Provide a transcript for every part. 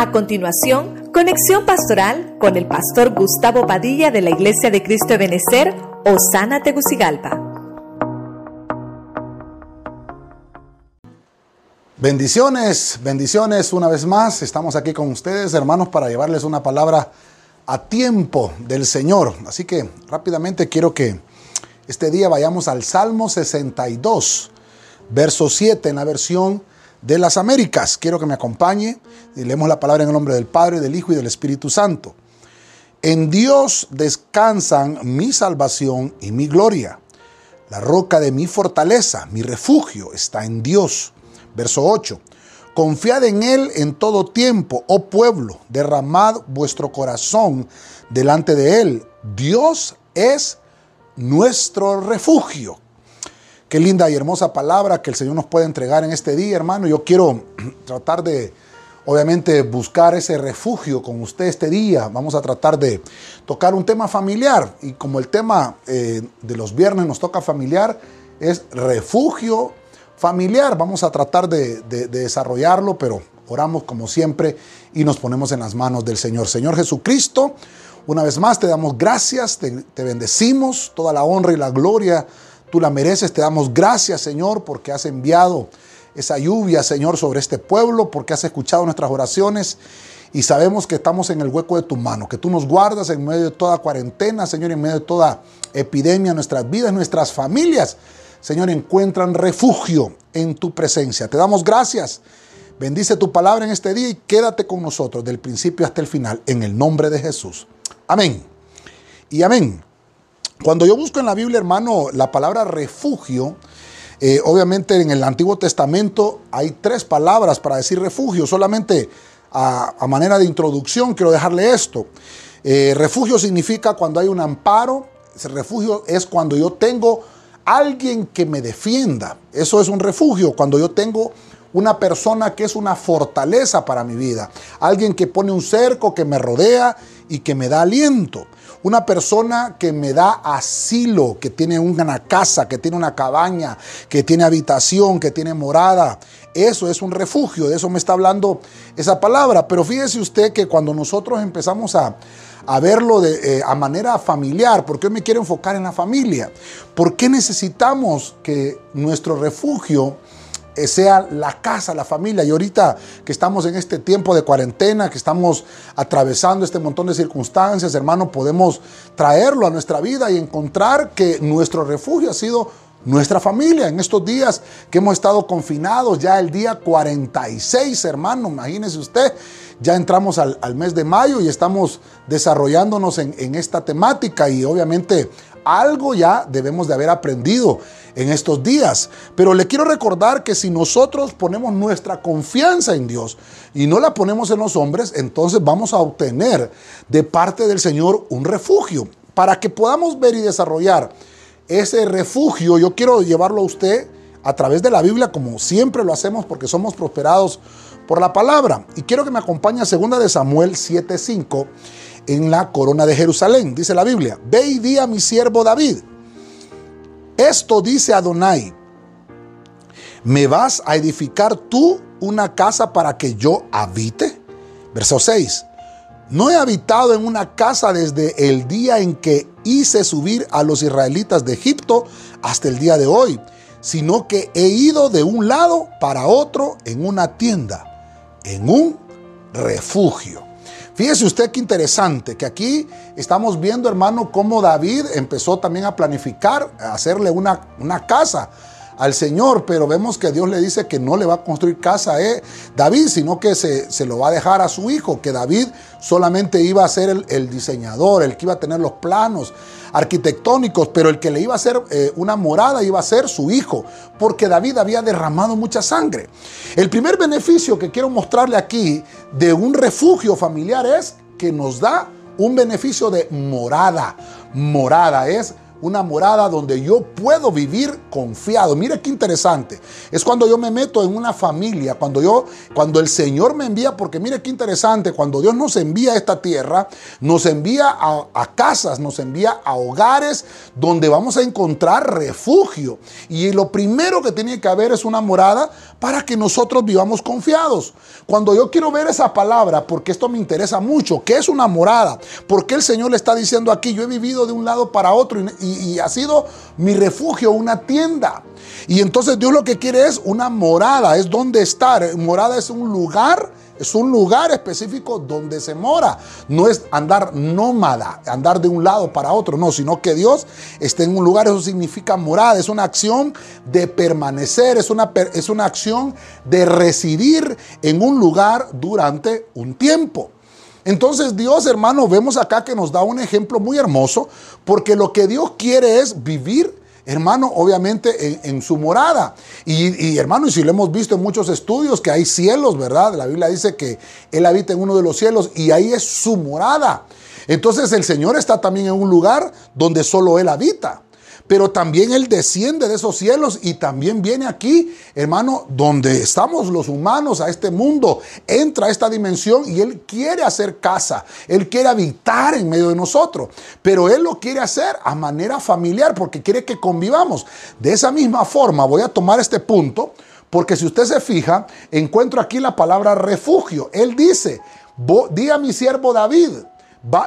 A continuación, conexión pastoral con el pastor Gustavo Padilla de la Iglesia de Cristo de Benecer, Osana Tegucigalpa. Bendiciones, bendiciones una vez más. Estamos aquí con ustedes, hermanos, para llevarles una palabra a tiempo del Señor. Así que rápidamente quiero que este día vayamos al Salmo 62, verso 7 en la versión de las Américas. Quiero que me acompañe y leemos la palabra en el nombre del Padre, del Hijo y del Espíritu Santo. En Dios descansan mi salvación y mi gloria. La roca de mi fortaleza, mi refugio, está en Dios. Verso 8. Confiad en Él en todo tiempo, oh pueblo, derramad vuestro corazón delante de Él. Dios es nuestro refugio. Qué linda y hermosa palabra que el Señor nos puede entregar en este día, hermano. Yo quiero tratar de, obviamente, buscar ese refugio con usted este día. Vamos a tratar de tocar un tema familiar. Y como el tema eh, de los viernes nos toca familiar, es refugio familiar. Vamos a tratar de, desarrollarlo, pero oramos como siempre y nos ponemos en las manos del Señor. Señor Jesucristo, una vez más te damos gracias, te, te bendecimos, toda la honra y la gloria Tú la mereces, te damos gracias, Señor, porque has enviado esa lluvia, Señor, sobre este pueblo, porque has escuchado nuestras oraciones y sabemos que estamos en el hueco de tu mano, que tú nos guardas en medio de toda cuarentena, Señor, en medio de toda epidemia, nuestras vidas, nuestras familias, Señor, encuentran refugio en tu presencia. Te damos gracias. Bendice tu palabra en este día y quédate con nosotros del principio hasta el final, en el nombre de Jesús. Amén. Y amén. Cuando yo busco en la Biblia, hermano, la palabra refugio, eh, obviamente en el Antiguo Testamento hay tres palabras para decir refugio. Solamente a, manera de introducción quiero dejarle esto. Eh, refugio significa cuando hay un amparo. Refugio es cuando yo tengo alguien que me defienda. Eso es un refugio. Cuando yo tengo una persona que es una fortaleza para mi vida. Alguien que pone un cerco, que me rodea y que me da aliento. Una persona que me da asilo, que tiene una casa, que tiene una cabaña, que tiene habitación, que tiene morada. Eso es un refugio, de eso me está hablando esa palabra. Pero fíjese usted que cuando nosotros empezamos a, verlo de, eh, a manera familiar, ¿por qué me quiero enfocar en la familia? ¿Por qué necesitamos que nuestro refugio sea la casa, la familia. Y ahorita que estamos en este tiempo de cuarentena, que estamos atravesando este montón de circunstancias, hermano, podemos traerlo a nuestra vida y encontrar que nuestro refugio ha sido nuestra familia. En estos días que hemos estado confinados, ya el día 46, hermano, imagínese usted, ya entramos al, mes de mayo y estamos desarrollándonos en, en esta temática y obviamente algo ya debemos de haber aprendido en estos días. Pero le quiero recordar que si nosotros ponemos nuestra confianza en Dios y no la ponemos en los hombres, entonces vamos a obtener de parte del Señor un refugio. Para que podamos ver y desarrollar ese refugio, yo quiero llevarlo a usted a través de la Biblia, como siempre lo hacemos porque somos prosperados por la palabra. Y quiero que me acompañe a 2 de Samuel 7:5 en la corona de Jerusalén. Dice la Biblia, ve y di a mi siervo David esto dice Adonai, ¿me vas a edificar tú una casa para que yo habite? Verso 6. No he habitado en una casa desde el día en que hice subir a los israelitas de Egipto hasta el día de hoy, sino que he ido de un lado para otro en una tienda, en un refugio. Fíjese usted qué interesante, que aquí estamos viendo, hermano, cómo David empezó también a planificar, a hacerle una, una casa al Señor, pero vemos que Dios le dice que no le va a construir casa a David, sino que se, se, lo va a dejar a su hijo, que David solamente iba a ser el, diseñador, el que iba a tener los planos arquitectónicos, pero el que le iba a hacer eh, una morada iba a ser su hijo, porque David había derramado mucha sangre. El primer beneficio que quiero mostrarle aquí de un refugio familiar es que nos da un beneficio de morada. Morada es una morada donde yo puedo vivir confiado. Mire qué interesante. Es cuando yo me meto en una familia, cuando yo, cuando el Señor me envía, porque mire qué interesante, cuando Dios nos envía a esta tierra, nos envía a, casas, nos envía a hogares donde vamos a encontrar refugio. Y lo primero que tiene que haber es una morada para que nosotros vivamos confiados. Cuando yo quiero ver esa palabra, porque esto me interesa mucho, ¿qué es una morada? Porque el Señor le está diciendo aquí, yo he vivido de un lado para otro y, y ha sido mi refugio una tienda. Y entonces Dios lo que quiere es una morada, es donde estar. Morada es un lugar es un lugar específico donde se mora. No es andar nómada, andar de un lado para otro, no, sino que Dios esté en un lugar. Eso significa morada. Es una acción de permanecer, es una, es una acción de residir en un lugar durante un tiempo. Entonces Dios, hermano, vemos acá que nos da un ejemplo muy hermoso, porque lo que Dios quiere es vivir hermano, obviamente en, su morada. Y, hermano, y si lo hemos visto en muchos estudios, que hay cielos, ¿verdad? La Biblia dice que Él habita en uno de los cielos y ahí es su morada. Entonces el Señor está también en un lugar donde solo Él habita pero también Él desciende de esos cielos y también viene aquí, hermano, donde estamos los humanos, a este mundo, entra a esta dimensión y Él quiere hacer casa, Él quiere habitar en medio de nosotros, pero Él lo quiere hacer a manera familiar porque quiere que convivamos. De esa misma forma voy a tomar este punto. Porque si usted se fija, encuentro aquí la palabra refugio. Él dice, di a mi siervo David,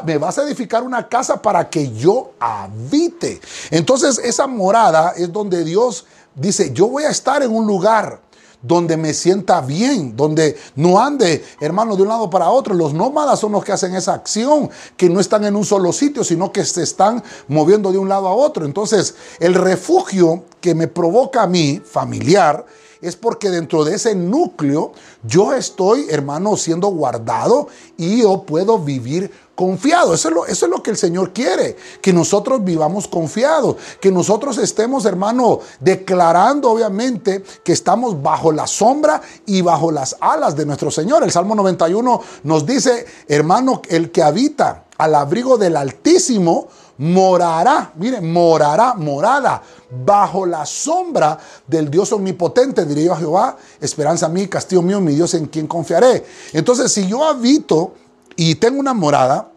me vas a edificar una casa para que yo habite. Entonces esa morada es donde Dios dice, yo voy a estar en un lugar donde me sienta bien, donde no ande, hermano, de un lado para otro. Los nómadas son los que hacen esa acción, que no están en un solo sitio, sino que se están moviendo de un lado a otro. Entonces, el refugio que me provoca a mí, familiar, es porque dentro de ese núcleo yo estoy, hermano, siendo guardado y yo puedo vivir confiado. Eso es, lo, eso es lo que el Señor quiere, que nosotros vivamos confiados, que nosotros estemos, hermano, declarando obviamente que estamos bajo la sombra y bajo las alas de nuestro Señor. El Salmo 91 nos dice, hermano, el que habita al abrigo del Altísimo, morará, mire, morará, morada, bajo la sombra del Dios omnipotente, diría yo a Jehová, esperanza mí, castillo mío, mi Dios en quien confiaré. Entonces, si yo habito y tengo una morada,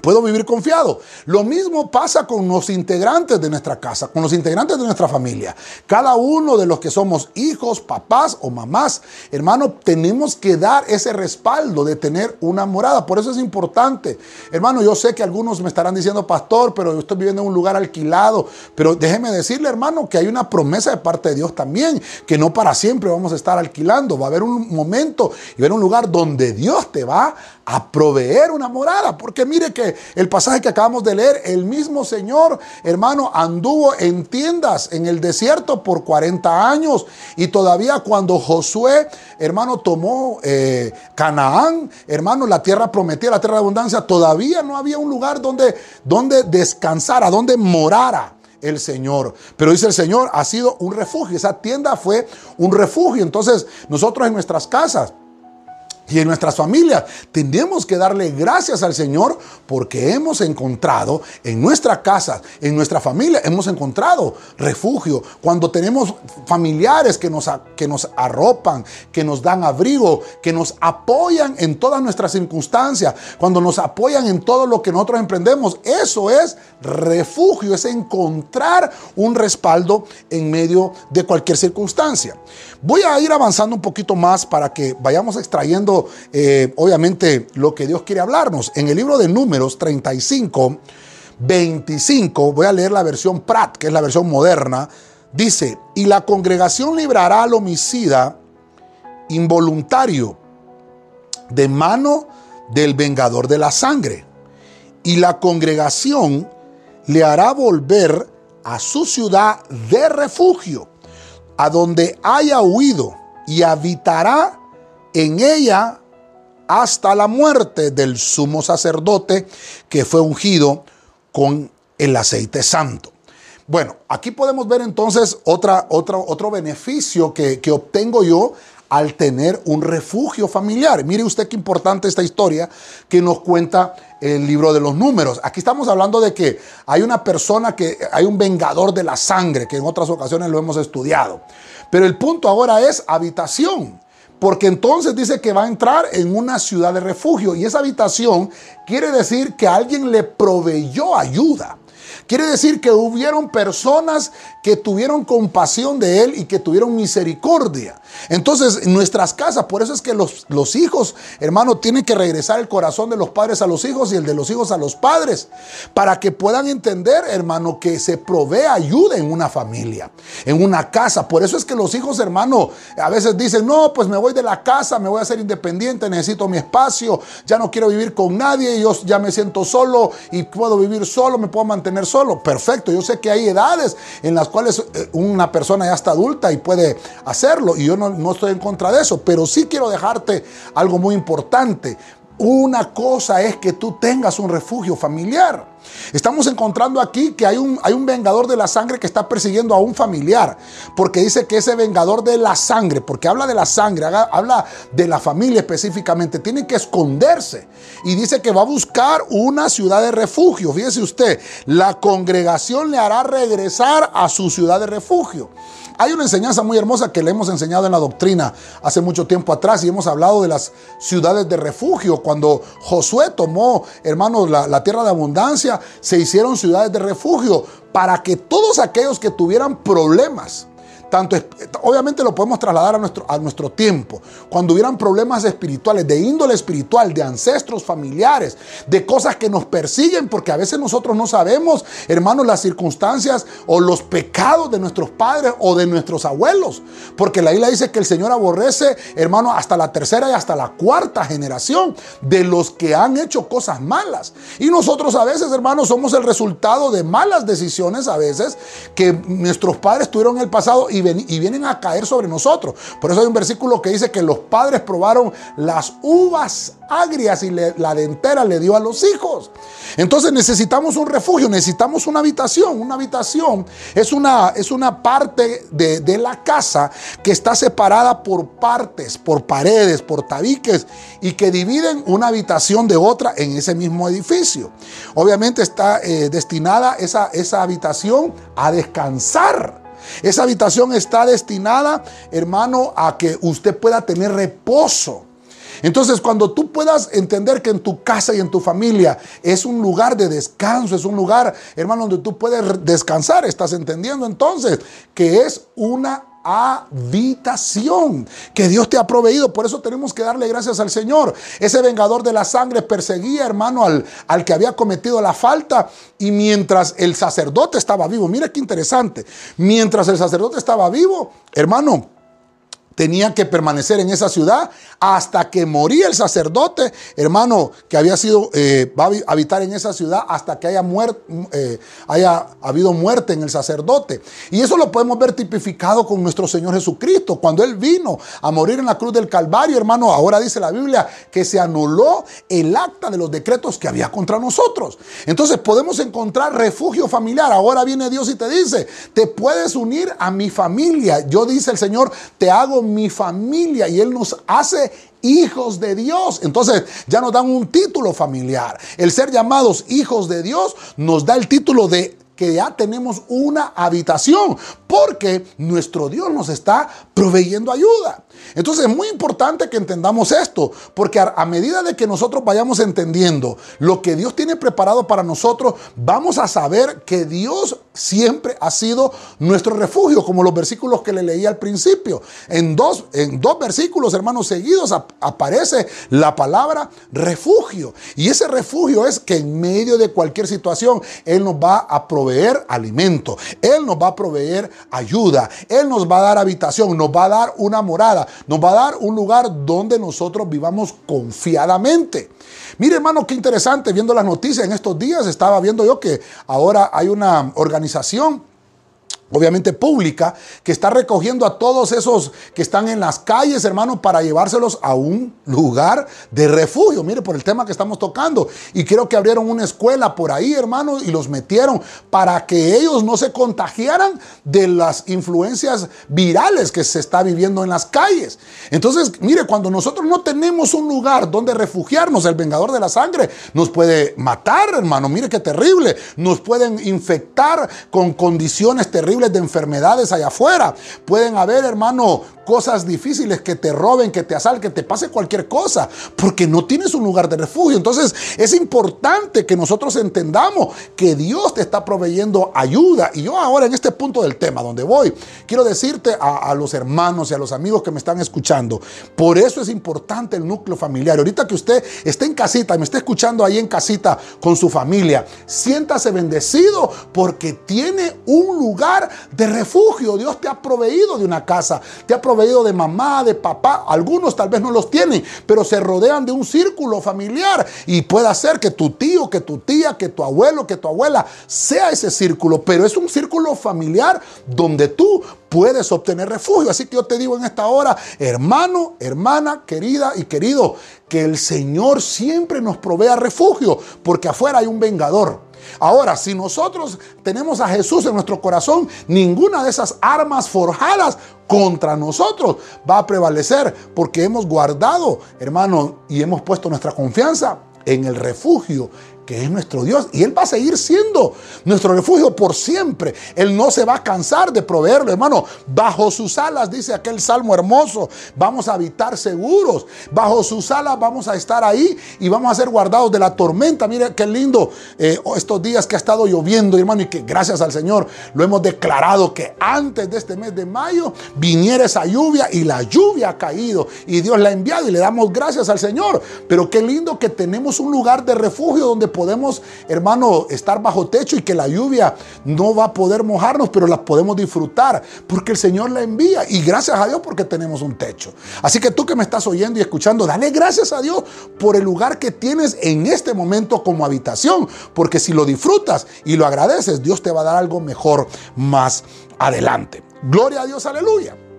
puedo vivir confiado. Lo mismo pasa con los integrantes de nuestra casa, con los integrantes de nuestra familia. Cada uno de los que somos hijos, papás o mamás, hermano, tenemos que dar ese respaldo de tener una morada. Por eso es importante. Hermano, yo sé que algunos me estarán diciendo, pastor, pero yo estoy viviendo en un lugar alquilado. Pero déjeme decirle, hermano, que hay una promesa de parte de Dios también, que no para siempre vamos a estar alquilando. Va a haber un momento y va a haber un lugar donde Dios te va a proveer una morada. Porque mire que el pasaje que acabamos de leer, el mismo Señor, hermano, anduvo en tiendas en el desierto por 40 años. Y todavía cuando Josué, hermano, tomó eh, Canaán, hermano, la tierra prometida, la tierra de abundancia, todavía no había un lugar donde, donde descansara, donde morara el Señor. Pero dice el Señor, ha sido un refugio. Esa tienda fue un refugio. Entonces, nosotros en nuestras casas, y en nuestras familias. Tenemos que darle gracias al Señor porque hemos encontrado en nuestra casa, en nuestra familia, hemos encontrado refugio. Cuando tenemos familiares que nos, que nos arropan, que nos dan abrigo, que nos apoyan en todas nuestras circunstancias, cuando nos apoyan en todo lo que nosotros emprendemos, eso es refugio, es encontrar un respaldo en medio de cualquier circunstancia. Voy a ir avanzando un poquito más para que vayamos extrayendo, eh, obviamente, lo que Dios quiere hablarnos. En el libro de Números 35, 25, voy a leer la versión Prat, que es la versión moderna, dice, y la congregación librará al homicida involuntario de mano del vengador de la sangre, y la congregación le hará volver a su ciudad de refugio a donde haya huido y habitará en ella hasta la muerte del sumo sacerdote que fue ungido con el aceite santo. Bueno, aquí podemos ver entonces otro beneficio que, que obtengo yo al tener un refugio familiar. Mire usted qué importante esta historia que nos cuenta el libro de los números. Aquí estamos hablando de que hay una persona que hay un vengador de la sangre, que en otras ocasiones lo hemos estudiado. Pero el punto ahora es habitación. Porque entonces dice que va a entrar en una ciudad de refugio y esa habitación quiere decir que alguien le proveyó ayuda. Quiere decir que hubieron personas que tuvieron compasión de él y que tuvieron misericordia. Entonces, en nuestras casas, por eso es que los, los, hijos, hermano, tienen que regresar el corazón de los padres a los hijos y el de los hijos a los padres, para que puedan entender, hermano, que se provee ayuda en una familia, en una casa. Por eso es que los hijos, hermano, a veces dicen, no, pues me voy de la casa, me voy a ser independiente, necesito mi espacio, ya no quiero vivir con nadie, yo ya me siento solo y puedo vivir solo, me puedo mantener solo. Perfecto, yo sé que hay edades en las cuales eh, una persona ya está adulta y puede hacerlo, y yo no, no estoy en contra de eso, pero sí quiero dejarte algo muy importante. Una cosa es que tú tengas un refugio familiar. Estamos encontrando aquí que hay un, hay un vengador de la sangre que está persiguiendo a un familiar, porque dice que ese vengador de la sangre, porque habla de la sangre, habla de la familia específicamente, tiene que esconderse. Y dice que va a buscar una ciudad de refugio. Fíjese usted, la congregación le hará regresar a su ciudad de refugio. Hay una enseñanza muy hermosa que le hemos enseñado en la doctrina hace mucho tiempo atrás y hemos hablado de las ciudades de refugio. Cuando Josué tomó, hermanos, la, la tierra de abundancia, se hicieron ciudades de refugio para que todos aquellos que tuvieran problemas, tanto, obviamente lo podemos trasladar a nuestro, a nuestro tiempo. Cuando hubieran problemas espirituales, de índole espiritual, de ancestros familiares, de cosas que nos persiguen, porque a veces nosotros no sabemos, hermanos, las circunstancias o los pecados de nuestros padres o de nuestros abuelos. Porque la isla dice que el Señor aborrece, hermano, hasta la tercera y hasta la cuarta generación de los que han hecho cosas malas. Y nosotros a veces, hermanos, somos el resultado de malas decisiones a veces que nuestros padres tuvieron en el pasado y y, vienen a caer sobre nosotros. Por eso hay un versículo que dice que los padres probaron las uvas agrias y la dentera le dio a los hijos. Entonces necesitamos un refugio, necesitamos una habitación. Una habitación es una, es una parte de, de la casa que está separada por partes, por paredes, por tabiques y que dividen una habitación de otra en ese mismo edificio. Obviamente está eh, destinada esa, esa habitación a descansar. Esa habitación está destinada, hermano, a que usted pueda tener reposo. Entonces, cuando tú puedas entender que en tu casa y en tu familia es un lugar de descanso, es un lugar, hermano, donde tú puedes descansar, estás entendiendo entonces que es una habitación que Dios te ha proveído. Por eso tenemos que darle gracias al Señor. Ese vengador de la sangre perseguía, hermano, al, al que había cometido la falta. Y mientras el sacerdote estaba vivo, mira qué interesante, mientras el sacerdote estaba vivo, hermano, tenía que permanecer en esa ciudad hasta que moría el sacerdote, hermano, que había sido, eh, va a habitar en esa ciudad hasta que haya, eh, haya habido muerte en el sacerdote. Y eso lo podemos ver tipificado con nuestro Señor Jesucristo. Cuando Él vino a morir en la cruz del Calvario, hermano, ahora dice la Biblia que se anuló el acta de los decretos que había contra nosotros. Entonces podemos encontrar refugio familiar. Ahora viene Dios y te dice, te puedes unir a mi familia. Yo dice el Señor, te hago mi familia y Él nos hace hijos de Dios. Entonces ya nos dan un título familiar. El ser llamados hijos de Dios nos da el título de que ya tenemos una habitación, porque nuestro Dios nos está proveyendo ayuda. Entonces es muy importante que entendamos esto, porque a, medida de que nosotros vayamos entendiendo lo que Dios tiene preparado para nosotros, vamos a saber que Dios siempre ha sido nuestro refugio, como los versículos que le leí al principio. En dos, en dos versículos, hermanos, seguidos aparece la palabra refugio. Y ese refugio es que en medio de cualquier situación, Él nos va a proveer alimento, Él nos va a proveer ayuda, Él nos va a dar habitación, nos va a dar una morada, nos va a dar un lugar donde nosotros vivamos confiadamente. Mire, hermano, qué interesante, viendo las noticias en estos días, estaba viendo yo que ahora hay una organización obviamente pública, que está recogiendo a todos esos que están en las calles, hermano, para llevárselos a un lugar de refugio. Mire, por el tema que estamos tocando. Y creo que abrieron una escuela por ahí, hermano, y los metieron para que ellos no se contagiaran de las influencias virales que se está viviendo en las calles. Entonces, mire, cuando nosotros no tenemos un lugar donde refugiarnos, el vengador de la sangre nos puede matar, hermano. Mire qué terrible. Nos pueden infectar con condiciones terribles de enfermedades allá afuera. Pueden haber, hermano, cosas difíciles que te roben, que te asalten, que te pase cualquier cosa, porque no tienes un lugar de refugio. Entonces es importante que nosotros entendamos que Dios te está proveyendo ayuda. Y yo ahora en este punto del tema donde voy, quiero decirte a, a los hermanos y a los amigos que me están escuchando, por eso es importante el núcleo familiar. Ahorita que usted esté en casita me esté escuchando ahí en casita con su familia, siéntase bendecido porque tiene un lugar de refugio. Dios te ha proveído de una casa, te ha proveído de mamá, de papá. Algunos tal vez no los tienen, pero se rodean de un círculo familiar y puede ser que tu tío, que tu tía, que tu abuelo, que tu abuela sea ese círculo, pero es un círculo familiar donde tú puedes obtener refugio. Así que yo te digo en esta hora, hermano, hermana, querida y querido, que el Señor siempre nos provea refugio, porque afuera hay un vengador. Ahora, si nosotros tenemos a Jesús en nuestro corazón, ninguna de esas armas forjadas contra nosotros va a prevalecer porque hemos guardado, hermano, y hemos puesto nuestra confianza en el refugio que es nuestro Dios. Y Él va a seguir siendo nuestro refugio por siempre. Él no se va a cansar de proveerlo, hermano. Bajo sus alas, dice aquel salmo hermoso, vamos a habitar seguros. Bajo sus alas vamos a estar ahí y vamos a ser guardados de la tormenta. Mire qué lindo eh, estos días que ha estado lloviendo, hermano, y que gracias al Señor lo hemos declarado que antes de este mes de mayo viniera esa lluvia y la lluvia ha caído y Dios la ha enviado y le damos gracias al Señor. Pero qué lindo que tenemos un lugar de refugio donde podemos, hermano, estar bajo techo y que la lluvia no va a poder mojarnos, pero la podemos disfrutar porque el Señor la envía. Y gracias a Dios porque tenemos un techo. Así que tú que me estás oyendo y escuchando, dale gracias a Dios por el lugar que tienes en este momento como habitación. Porque si lo disfrutas y lo agradeces, Dios te va a dar algo mejor más adelante. Gloria a Dios, aleluya.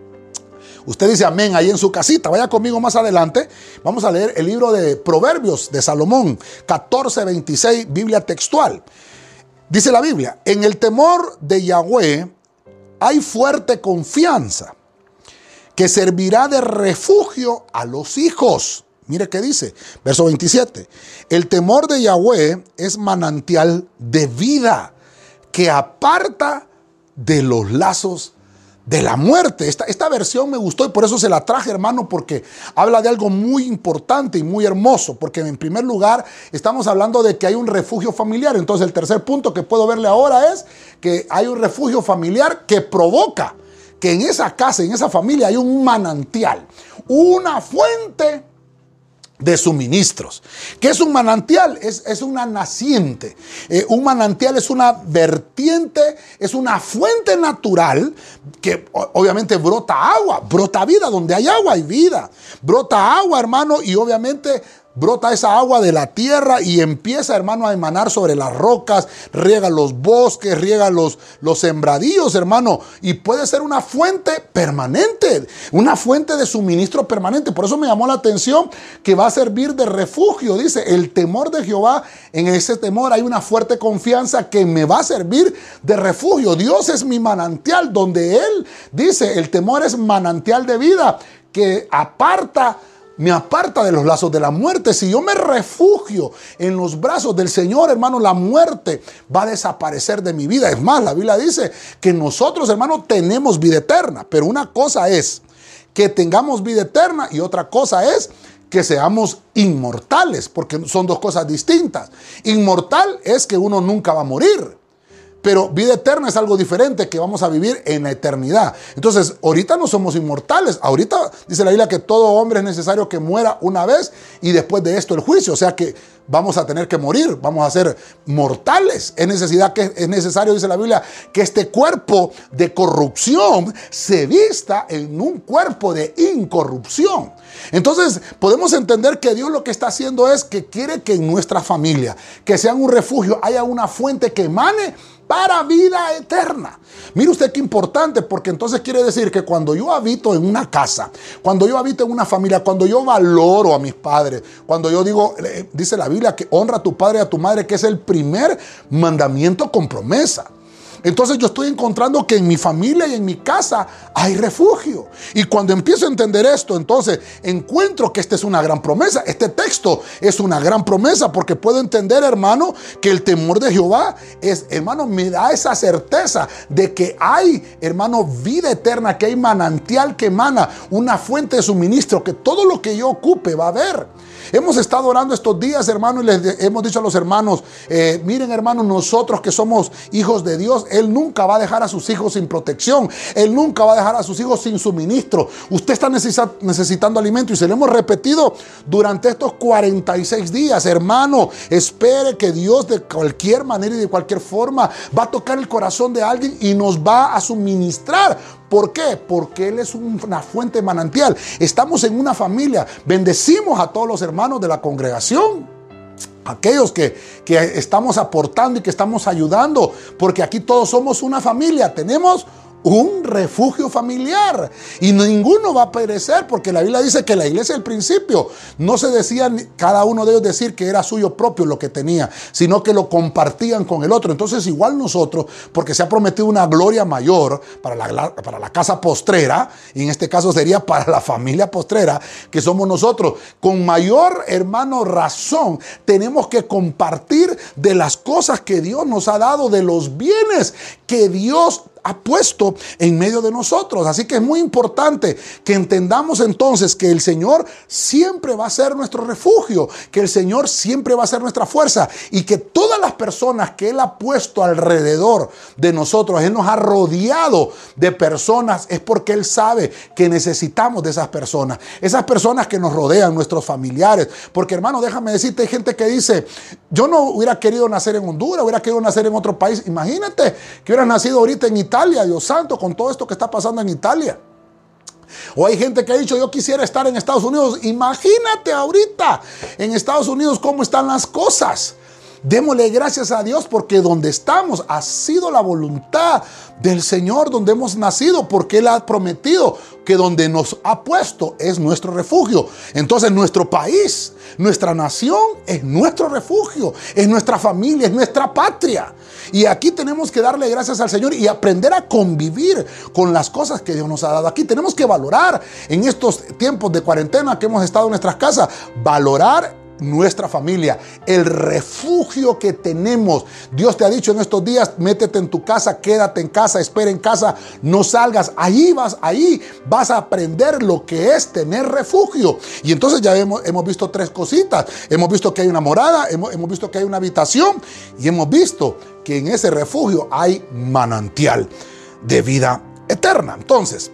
Usted dice amén ahí en su casita. Vaya conmigo más adelante. Vamos a leer el libro de Proverbios de Salomón, 14, 26, Biblia textual. Dice la Biblia, en el temor de Yahweh hay fuerte confianza que servirá de refugio a los hijos. Mire qué dice, verso 27. El temor de Yahweh es manantial de vida que aparta de los lazos de la muerte. Esta, esta versión me gustó y por eso se la traje, hermano, porque habla de algo muy importante y muy hermoso. Porque en primer lugar estamos hablando de que hay un refugio familiar. Entonces el tercer punto que puedo verle ahora es que hay un refugio familiar que provoca que en esa casa, en esa familia hay un manantial, una fuente de suministros. ¿Qué es un manantial? Es, es una naciente. Eh, un manantial es una vertiente, es una fuente natural que obviamente brota agua, brota vida. Donde hay agua hay vida. Brota agua, hermano, y obviamente Brota esa agua de la tierra y empieza, hermano, a emanar sobre las rocas, riega los bosques, riega los, los sembradíos, hermano. Y puede ser una fuente permanente, una fuente de suministro permanente. Por eso me llamó la atención que va a servir de refugio. Dice, el temor de Jehová, en ese temor hay una fuerte confianza que me va a servir de refugio. Dios es mi manantial, donde Él dice, el temor es manantial de vida que aparta me aparta de los lazos de la muerte. Si yo me refugio en los brazos del Señor, hermano, la muerte va a desaparecer de mi vida. Es más, la Biblia dice que nosotros, hermano, tenemos vida eterna. Pero una cosa es que tengamos vida eterna y otra cosa es que seamos inmortales, porque son dos cosas distintas. Inmortal es que uno nunca va a morir. Pero vida eterna es algo diferente que vamos a vivir en la eternidad. Entonces, ahorita no somos inmortales. Ahorita dice la Biblia que todo hombre es necesario que muera una vez y después de esto el juicio. O sea que vamos a tener que morir, vamos a ser mortales. Es, necesidad que, es necesario, dice la Biblia, que este cuerpo de corrupción se vista en un cuerpo de incorrupción. Entonces podemos entender que Dios lo que está haciendo es que quiere que en nuestra familia, que sea un refugio, haya una fuente que emane para vida eterna. Mire usted qué importante, porque entonces quiere decir que cuando yo habito en una casa, cuando yo habito en una familia, cuando yo valoro a mis padres, cuando yo digo, eh, dice la Biblia que honra a tu padre y a tu madre, que es el primer mandamiento con promesa. Entonces yo estoy encontrando que en mi familia y en mi casa hay refugio. Y cuando empiezo a entender esto, entonces encuentro que esta es una gran promesa. Este texto es una gran promesa porque puedo entender, hermano, que el temor de Jehová es, hermano, me da esa certeza de que hay, hermano, vida eterna, que hay manantial que emana, una fuente de suministro, que todo lo que yo ocupe va a haber. Hemos estado orando estos días, hermano, y les hemos dicho a los hermanos, eh, miren hermanos, nosotros que somos hijos de Dios, Él nunca va a dejar a sus hijos sin protección, Él nunca va a dejar a sus hijos sin suministro. Usted está necesitando alimento y se lo hemos repetido durante estos 46 días, hermano, espere que Dios de cualquier manera y de cualquier forma va a tocar el corazón de alguien y nos va a suministrar ¿Por qué? Porque Él es una fuente manantial. Estamos en una familia. Bendecimos a todos los hermanos de la congregación. Aquellos que, que estamos aportando y que estamos ayudando. Porque aquí todos somos una familia. Tenemos un refugio familiar. Y ninguno va a perecer porque la Biblia dice que la iglesia al principio no se decían cada uno de ellos decir que era suyo propio lo que tenía, sino que lo compartían con el otro. Entonces igual nosotros, porque se ha prometido una gloria mayor para la, para la casa postrera, y en este caso sería para la familia postrera, que somos nosotros, con mayor hermano razón tenemos que compartir de las cosas que Dios nos ha dado, de los bienes que Dios ha puesto en medio de nosotros. Así que es muy importante que entendamos entonces que el Señor siempre va a ser nuestro refugio, que el Señor siempre va a ser nuestra fuerza y que todas las personas que Él ha puesto alrededor de nosotros, Él nos ha rodeado de personas, es porque Él sabe que necesitamos de esas personas. Esas personas que nos rodean, nuestros familiares. Porque hermano, déjame decirte, hay gente que dice, yo no hubiera querido nacer en Honduras, hubiera querido nacer en otro país. Imagínate que hubiera nacido ahorita en Italia Italia, Dios santo, con todo esto que está pasando en Italia. O hay gente que ha dicho, yo quisiera estar en Estados Unidos. Imagínate ahorita en Estados Unidos cómo están las cosas. Démosle gracias a Dios porque donde estamos ha sido la voluntad del Señor, donde hemos nacido, porque Él ha prometido que donde nos ha puesto es nuestro refugio. Entonces nuestro país, nuestra nación es nuestro refugio, es nuestra familia, es nuestra patria. Y aquí tenemos que darle gracias al Señor y aprender a convivir con las cosas que Dios nos ha dado. Aquí tenemos que valorar en estos tiempos de cuarentena que hemos estado en nuestras casas, valorar nuestra familia, el refugio que tenemos. Dios te ha dicho en estos días, métete en tu casa, quédate en casa, espera en casa, no salgas. Ahí vas, ahí vas a aprender lo que es tener refugio. Y entonces ya hemos, hemos visto tres cositas. Hemos visto que hay una morada, hemos, hemos visto que hay una habitación y hemos visto que en ese refugio hay manantial de vida eterna. Entonces,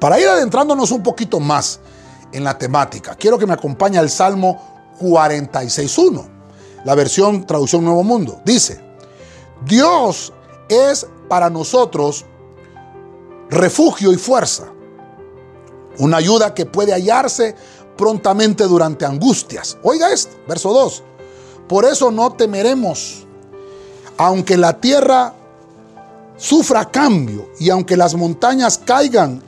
para ir adentrándonos un poquito más en la temática, quiero que me acompañe al Salmo 46.1, la versión traducción Nuevo Mundo. Dice, Dios es para nosotros refugio y fuerza, una ayuda que puede hallarse prontamente durante angustias. Oiga esto, verso 2. Por eso no temeremos aunque la tierra sufra cambio y aunque las montañas caigan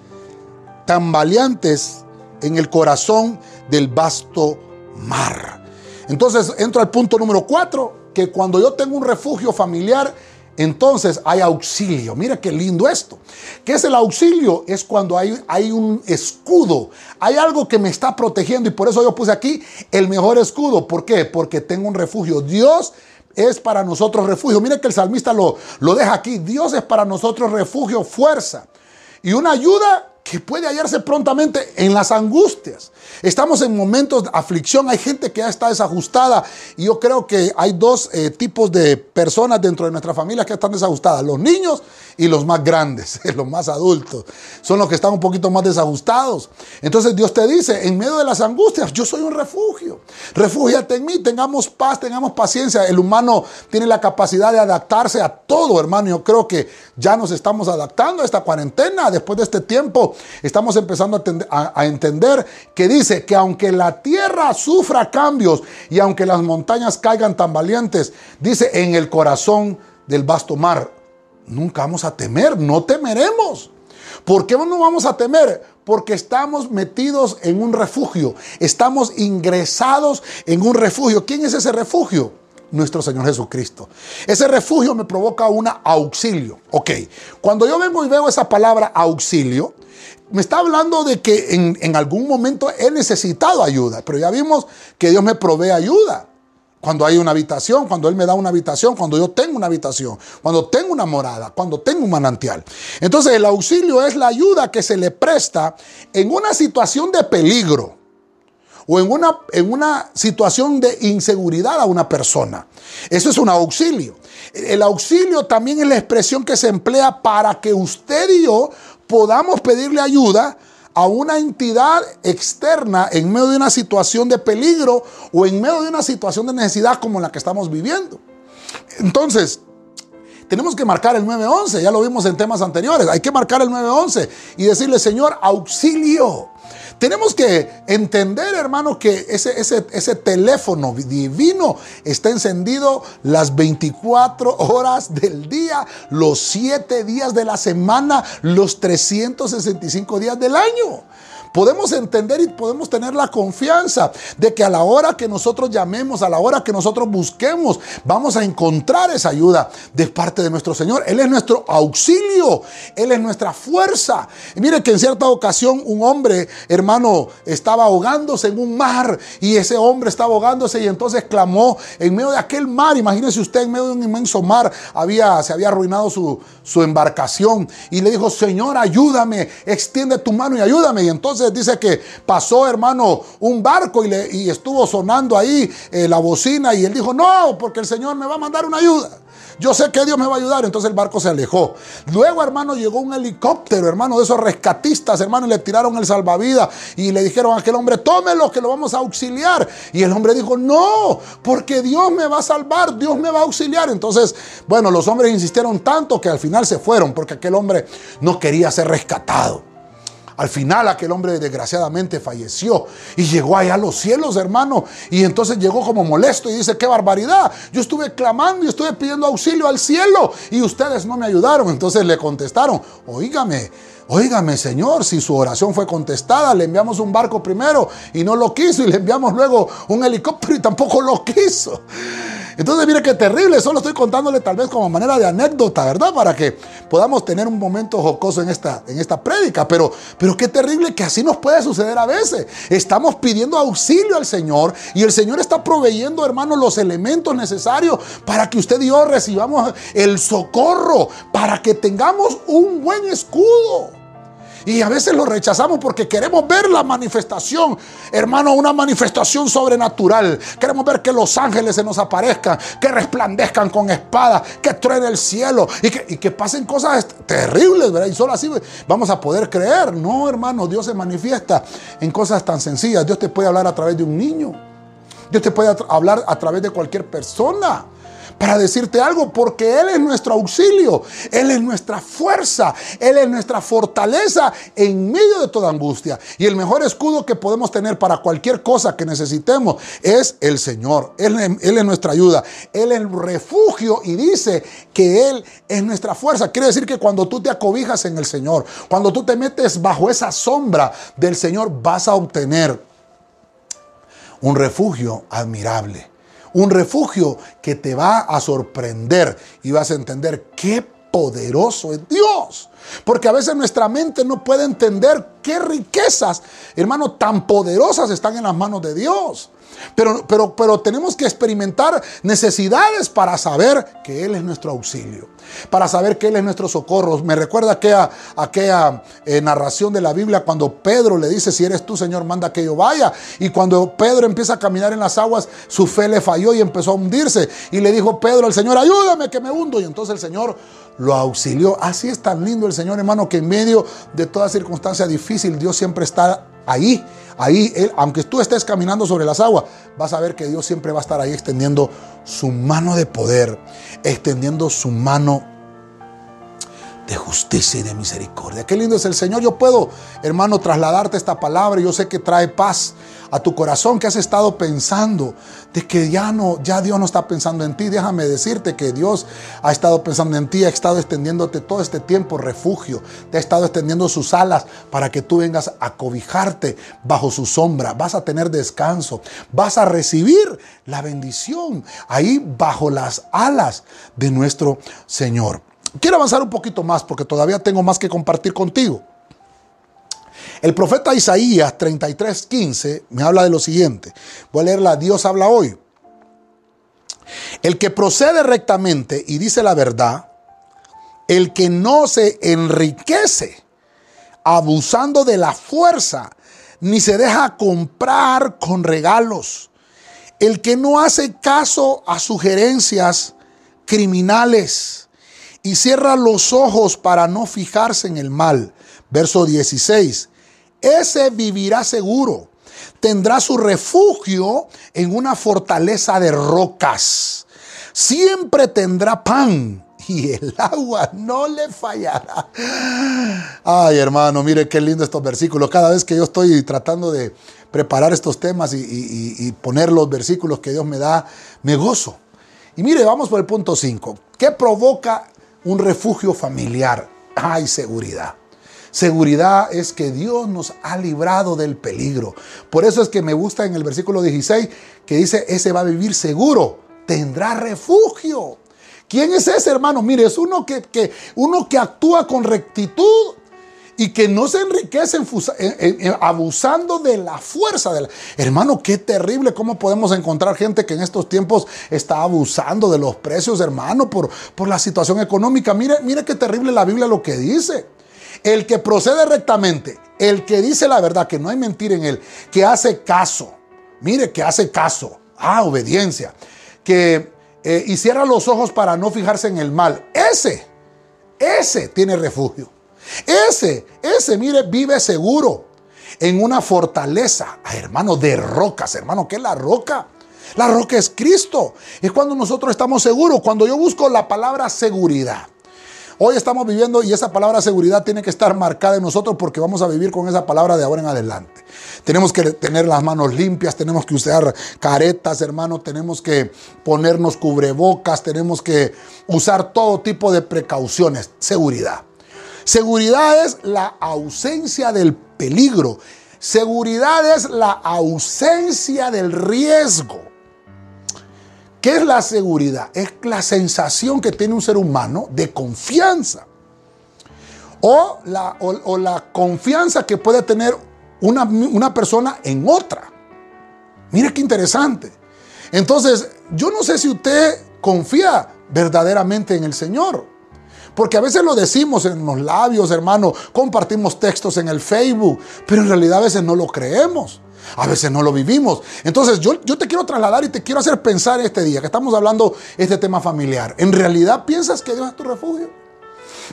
tambaleantes en el corazón del vasto mar. Entonces entro al punto número cuatro, que cuando yo tengo un refugio familiar, entonces hay auxilio. Mira qué lindo esto. ¿Qué es el auxilio? Es cuando hay, hay un escudo. Hay algo que me está protegiendo y por eso yo puse aquí el mejor escudo. ¿Por qué? Porque tengo un refugio. Dios es para nosotros refugio. Mire que el salmista lo, lo deja aquí. Dios es para nosotros refugio, fuerza y una ayuda que puede hallarse prontamente en las angustias. Estamos en momentos de aflicción, hay gente que ya está desajustada y yo creo que hay dos eh, tipos de personas dentro de nuestra familia que están desajustadas, los niños y los más grandes, los más adultos, son los que están un poquito más desajustados. Entonces Dios te dice, en medio de las angustias, yo soy un refugio, refúgiate en mí, tengamos paz, tengamos paciencia, el humano tiene la capacidad de adaptarse a todo, hermano, yo creo que ya nos estamos adaptando a esta cuarentena, después de este tiempo, estamos empezando a, entender que dice que aunque la tierra sufra cambios y aunque las montañas caigan tan valientes, dice en el corazón del vasto mar, nunca vamos a temer, no temeremos. ¿Por qué no vamos a temer? Porque estamos metidos en un refugio, estamos ingresados en un refugio. ¿Quién es ese refugio? Nuestro Señor Jesucristo. Ese refugio me provoca un auxilio. Ok, cuando yo vengo y veo esa palabra auxilio, me está hablando de que en, en, algún momento he necesitado ayuda, pero ya vimos que Dios me provee ayuda. Cuando hay una habitación, cuando Él me da una habitación, cuando yo tengo una habitación, cuando tengo una morada, cuando tengo un manantial. Entonces el auxilio es la ayuda que se le presta en una situación de peligro o en una, en una situación de inseguridad a una persona. Eso es un auxilio. El auxilio también es la expresión que se emplea para que usted y yo podamos pedirle ayuda a una entidad externa en medio de una situación de peligro o en medio de una situación de necesidad como la que estamos viviendo. Entonces, tenemos que marcar el 911, ya lo vimos en temas anteriores, hay que marcar el 911 y decirle, Señor, auxilio. Tenemos que entender, hermano, que ese, ese, ese teléfono divino está encendido las 24 horas del día, los 7 días de la semana, los 365 días del año podemos entender y podemos tener la confianza de que a la hora que nosotros llamemos, a la hora que nosotros busquemos, vamos a encontrar esa ayuda de parte de nuestro Señor. Él es nuestro auxilio, Él es nuestra fuerza. Y mire que en cierta ocasión un hombre, hermano, estaba ahogándose en un mar y ese hombre estaba ahogándose y entonces clamó en medio de aquel mar. Imagínese usted en medio de un inmenso mar, había, se había arruinado su, su embarcación y le dijo, Señor, ayúdame, extiende tu mano y ayúdame. Y entonces dice que pasó, hermano, un barco y, le, y estuvo sonando ahí eh, la bocina y él dijo, no, porque el Señor me va a mandar una ayuda. Yo sé que Dios me va a ayudar. Entonces el barco se alejó. Luego, hermano, llegó un helicóptero, hermano, de esos rescatistas, hermano, le tiraron el salvavidas y le dijeron a aquel hombre, tómelo, que lo vamos a auxiliar. Y el hombre dijo, no, porque Dios me va a salvar, Dios me va a auxiliar. Entonces, bueno, los hombres insistieron tanto que al final se fueron, porque aquel hombre no quería ser rescatado. Al final aquel hombre desgraciadamente falleció y llegó allá a los cielos, hermano. Y entonces llegó como molesto y dice, qué barbaridad. Yo estuve clamando y estuve pidiendo auxilio al cielo y ustedes no me ayudaron. Entonces le contestaron, oígame, Óigame, Señor, si su oración fue contestada, le enviamos un barco primero y no lo quiso, y le enviamos luego un helicóptero y tampoco lo quiso. Entonces, mire qué terrible, solo estoy contándole tal vez como manera de anécdota, ¿verdad? Para que podamos tener un momento jocoso en esta, en esta prédica. Pero, pero qué terrible que así nos puede suceder a veces. Estamos pidiendo auxilio al Señor y el Señor está proveyendo, hermanos, los elementos necesarios para que usted y yo recibamos el socorro, para que tengamos un buen escudo. Y a veces lo rechazamos porque queremos ver la manifestación, hermano, una manifestación sobrenatural. Queremos ver que los ángeles se nos aparezcan, que resplandezcan con espadas, que truene el cielo y que, que pasen cosas terribles, ¿verdad? Y solo así vamos a poder creer. No, hermano, Dios se manifiesta en cosas tan sencillas. Dios te puede hablar a través de un niño. Dios te puede hablar a través de cualquier persona para decirte algo, porque Él es nuestro auxilio, Él es nuestra fuerza, Él es nuestra fortaleza en medio de toda angustia. Y el mejor escudo que podemos tener para cualquier cosa que necesitemos es el Señor. Él, él es nuestra ayuda, Él es el refugio y dice que Él es nuestra fuerza. Quiere decir que cuando tú te acobijas en el Señor, cuando tú te metes bajo esa sombra del Señor, vas a obtener un refugio admirable un refugio que te va a sorprender y vas a entender qué poderoso es Dios. Porque a veces nuestra mente no puede entender qué riquezas, hermano, tan poderosas están en las manos de Dios. Pero, pero, pero tenemos que experimentar necesidades para saber que Él es nuestro auxilio, para saber que Él es nuestro socorro. Me recuerda aquella, eh, narración de la Biblia cuando Pedro le dice, si eres tú, Señor, manda que yo vaya. Y cuando Pedro empieza a caminar en las aguas, su fe le falló y empezó a hundirse. Y le dijo Pedro al Señor, ayúdame que me hundo. Y entonces el Señor lo auxilió. Así es tan lindo el Señor, hermano, que en medio de toda circunstancia difícil, Dios siempre está ahí Ahí, él, aunque tú estés caminando sobre las aguas, vas a ver que Dios siempre va a estar ahí extendiendo su mano de poder, extendiendo su mano de justicia y de misericordia. Qué lindo es el Señor. Yo puedo, hermano, trasladarte esta palabra. Yo sé que trae paz a tu corazón que has estado pensando de que ya no, ya Dios no está pensando en ti. Déjame decirte que Dios ha estado pensando en ti, ha estado extendiéndote todo este tiempo refugio, te ha estado extendiendo sus alas para que tú vengas a cobijarte bajo su sombra. Vas a tener descanso, vas a recibir la bendición ahí bajo las alas de nuestro Señor. Quiero avanzar un poquito más porque todavía tengo más que compartir contigo. El profeta Isaías 33:15 me habla de lo siguiente. Voy a leerla, Dios habla hoy. El que procede rectamente y dice la verdad, el que no se enriquece abusando de la fuerza, ni se deja comprar con regalos, el que no hace caso a sugerencias criminales, y cierra los ojos para no fijarse en el mal. Verso 16. Ese vivirá seguro. Tendrá su refugio en una fortaleza de rocas. Siempre tendrá pan y el agua no le fallará. Ay, hermano, mire qué lindo estos versículos. Cada vez que yo estoy tratando de preparar estos temas y, poner los versículos que Dios me da, me gozo. Y mire, vamos por el punto 5. ¿Qué provoca un refugio familiar. Hay seguridad. Seguridad es que Dios nos ha librado del peligro. Por eso es que me gusta en el versículo 16 que dice, ese va a vivir seguro, tendrá refugio. ¿Quién es ese hermano? Mire, es uno que, que, uno que actúa con rectitud y que no se enriquecen abusando de la fuerza. Hermano, qué terrible cómo podemos encontrar gente que en estos tiempos está abusando de los precios, hermano, por, por la situación económica. Mire, mire qué terrible la Biblia lo que dice. El que procede rectamente, el que dice la verdad, que no hay mentira en él, que hace caso, mire que hace caso, ah, obediencia, que eh, y cierra los ojos para no fijarse en el mal, ese, ese tiene refugio. Ese, ese, mire, vive seguro en una fortaleza, ah, hermano, de rocas, hermano, ¿qué es la roca? La roca es Cristo. Es cuando nosotros estamos seguros, cuando yo busco la palabra seguridad. Hoy estamos viviendo y esa palabra seguridad tiene que estar marcada en nosotros porque vamos a vivir con esa palabra de ahora en adelante. Tenemos que tener las manos limpias, tenemos que usar caretas, hermano, tenemos que ponernos cubrebocas, tenemos que usar todo tipo de precauciones. Seguridad. Seguridad es la ausencia del peligro. Seguridad es la ausencia del riesgo. ¿Qué es la seguridad? Es la sensación que tiene un ser humano de confianza. O la, confianza que puede tener una, una persona en otra. Mire qué interesante. Entonces, yo no sé si usted confía verdaderamente en el Señor. Porque a veces lo decimos en los labios, hermano, compartimos textos en el Facebook, pero en realidad a veces no lo creemos. A veces no lo vivimos. Entonces yo, yo te quiero trasladar y te quiero hacer pensar este día que estamos hablando este tema familiar. ¿En realidad piensas que Dios es tu refugio?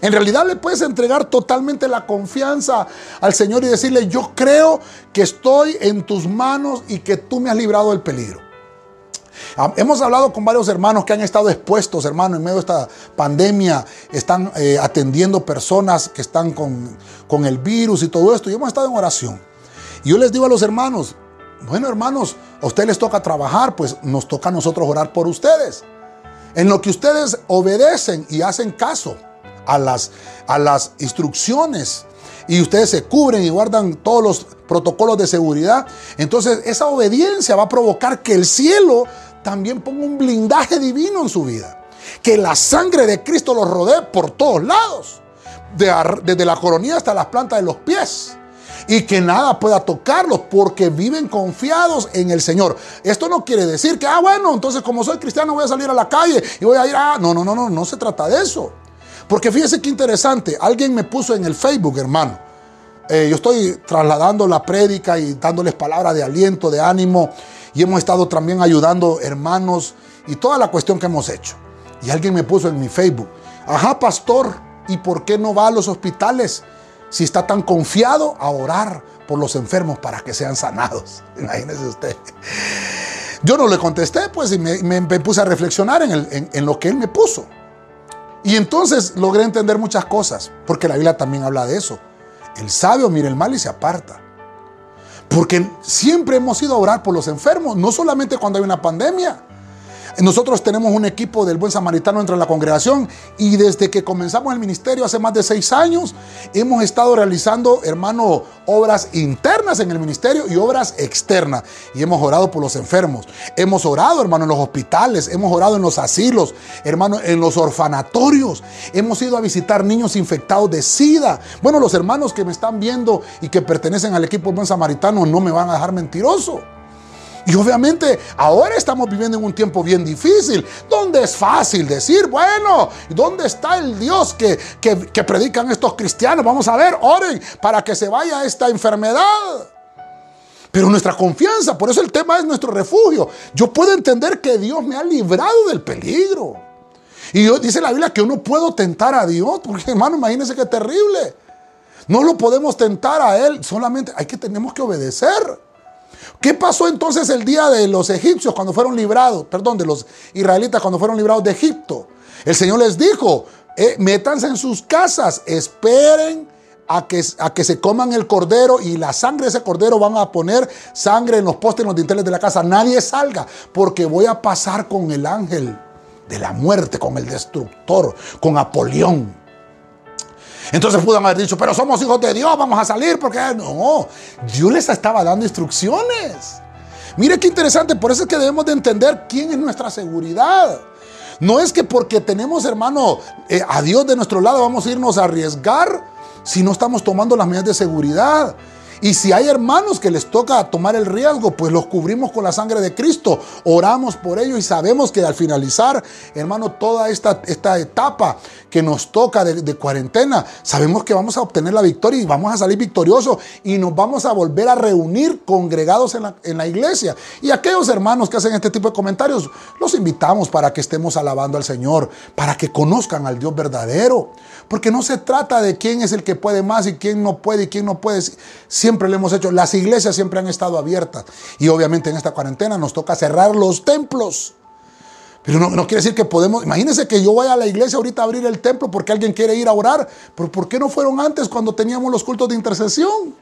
En realidad le puedes entregar totalmente la confianza al Señor y decirle, yo creo que estoy en tus manos y que tú me has librado del peligro. Ah, hemos hablado con varios hermanos que han estado expuestos, hermano, en medio de esta pandemia, están eh, atendiendo personas que están con, con el virus y todo esto, y hemos estado en oración. Y yo les digo a los hermanos, bueno hermanos, a ustedes les toca trabajar, pues nos toca a nosotros orar por ustedes. En lo que ustedes obedecen y hacen caso a las, a las instrucciones y ustedes se cubren y guardan todos los protocolos de seguridad, entonces esa obediencia va a provocar que el cielo también ponga un blindaje divino en su vida. Que la sangre de Cristo los rodee por todos lados, desde la coronilla hasta las plantas de los pies. Y que nada pueda tocarlos porque viven confiados en el Señor. Esto no quiere decir que, ah, bueno, entonces como soy cristiano voy a salir a la calle y voy a ir a... No, no, no, no, no se trata de eso. Porque fíjese qué interesante, alguien me puso en el Facebook, hermano. Eh, yo estoy trasladando la prédica y dándoles palabras de aliento, de ánimo y hemos estado también ayudando hermanos y toda la cuestión que hemos hecho. Y alguien me puso en mi Facebook, ajá, pastor, ¿y por qué no va a los hospitales si está tan confiado a orar por los enfermos para que sean sanados? Imagínese usted. Yo no le contesté, pues, y me, puse a reflexionar en, en lo que él me puso. Y entonces logré entender muchas cosas, porque la Biblia también habla de eso. El sabio mira el mal y se aparta. Porque siempre hemos ido a orar por los enfermos, no solamente cuando hay una pandemia. Nosotros tenemos un equipo del Buen Samaritano entre la congregación y desde que comenzamos el ministerio hace más de seis años hemos estado realizando, hermano, obras internas en el ministerio y obras externas. Y hemos orado por los enfermos. Hemos orado, hermano, en los hospitales, hemos orado en los asilos, hermano, en los orfanatorios. Hemos ido a visitar niños infectados de SIDA. Bueno, los hermanos que me están viendo y que pertenecen al equipo del Buen Samaritano no me van a dejar mentiroso. Y obviamente ahora estamos viviendo en un tiempo bien difícil, donde es fácil decir, bueno, ¿dónde está el Dios que, que, predican estos cristianos? Vamos a ver, oren para que se vaya esta enfermedad. Pero nuestra confianza, por eso el tema es nuestro refugio. Yo puedo entender que Dios me ha librado del peligro. Y dice la Biblia que uno puedo tentar a Dios, porque hermano, imagínense qué terrible. No lo podemos tentar a Él, solamente hay que tenemos que obedecer. ¿Qué pasó entonces el día de los egipcios cuando fueron librados, perdón, de los israelitas cuando fueron librados de Egipto? El Señor les dijo, eh, métanse en sus casas, esperen a que, a que, se coman el cordero y la sangre de ese cordero van a poner sangre en los postes, en los dinteles de la casa. Nadie salga porque voy a pasar con el ángel de la muerte, con el destructor, con Apolión. Entonces pudo haber dicho, pero somos hijos de Dios, vamos a salir, porque no, Dios les estaba dando instrucciones. Mire qué interesante, por eso es que debemos de entender quién es nuestra seguridad. No es que porque tenemos, hermano, eh, a Dios de nuestro lado vamos a irnos a arriesgar si no estamos tomando las medidas de seguridad. Y si hay hermanos que les toca tomar el riesgo, pues los cubrimos con la sangre de Cristo, oramos por ellos y sabemos que al finalizar, hermano, toda esta, esta etapa que nos toca de, cuarentena, sabemos que vamos a obtener la victoria y vamos a salir victoriosos y nos vamos a volver a reunir congregados en la, en la iglesia. Y aquellos hermanos que hacen este tipo de comentarios, los invitamos para que estemos alabando al Señor, para que conozcan al Dios verdadero. Porque no se trata de quién es el que puede más y quién no puede y quién no puede. Siempre lo hemos hecho. Las iglesias siempre han estado abiertas. Y obviamente en esta cuarentena nos toca cerrar los templos. Pero no, quiere decir que podemos. Imagínense que yo vaya a la iglesia ahorita a abrir el templo porque alguien quiere ir a orar. Pero ¿por qué no fueron antes cuando teníamos los cultos de intercesión?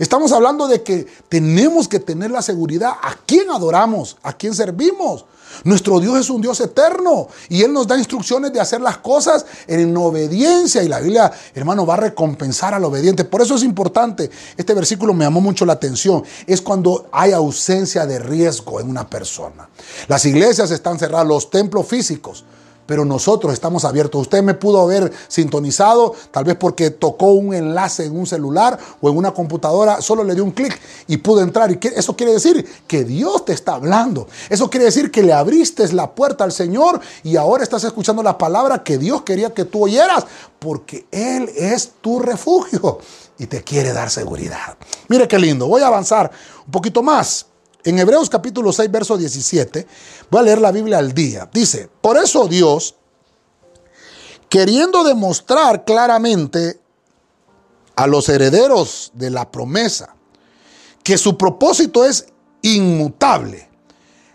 Estamos hablando de que tenemos que tener la seguridad a quién adoramos, a quién servimos. Nuestro Dios es un Dios eterno y Él nos da instrucciones de hacer las cosas en obediencia y la Biblia, hermano, va a recompensar al obediente. Por eso es importante, este versículo me llamó mucho la atención, es cuando hay ausencia de riesgo en una persona. Las iglesias están cerradas, los templos físicos, pero nosotros estamos abiertos. Usted me pudo haber sintonizado, tal vez porque tocó un enlace en un celular o en una computadora, solo le dio un clic y pudo entrar. Y eso quiere decir que Dios te está hablando. Eso quiere decir que le abriste la puerta al Señor y ahora estás escuchando la palabra que Dios quería que tú oyeras, porque Él es tu refugio y te quiere dar seguridad. Mire qué lindo. Voy a avanzar un poquito más. En Hebreos capítulo 6, verso 17, voy a leer la Biblia al día. Dice, por eso Dios, queriendo demostrar claramente a los herederos de la promesa que su propósito es inmutable,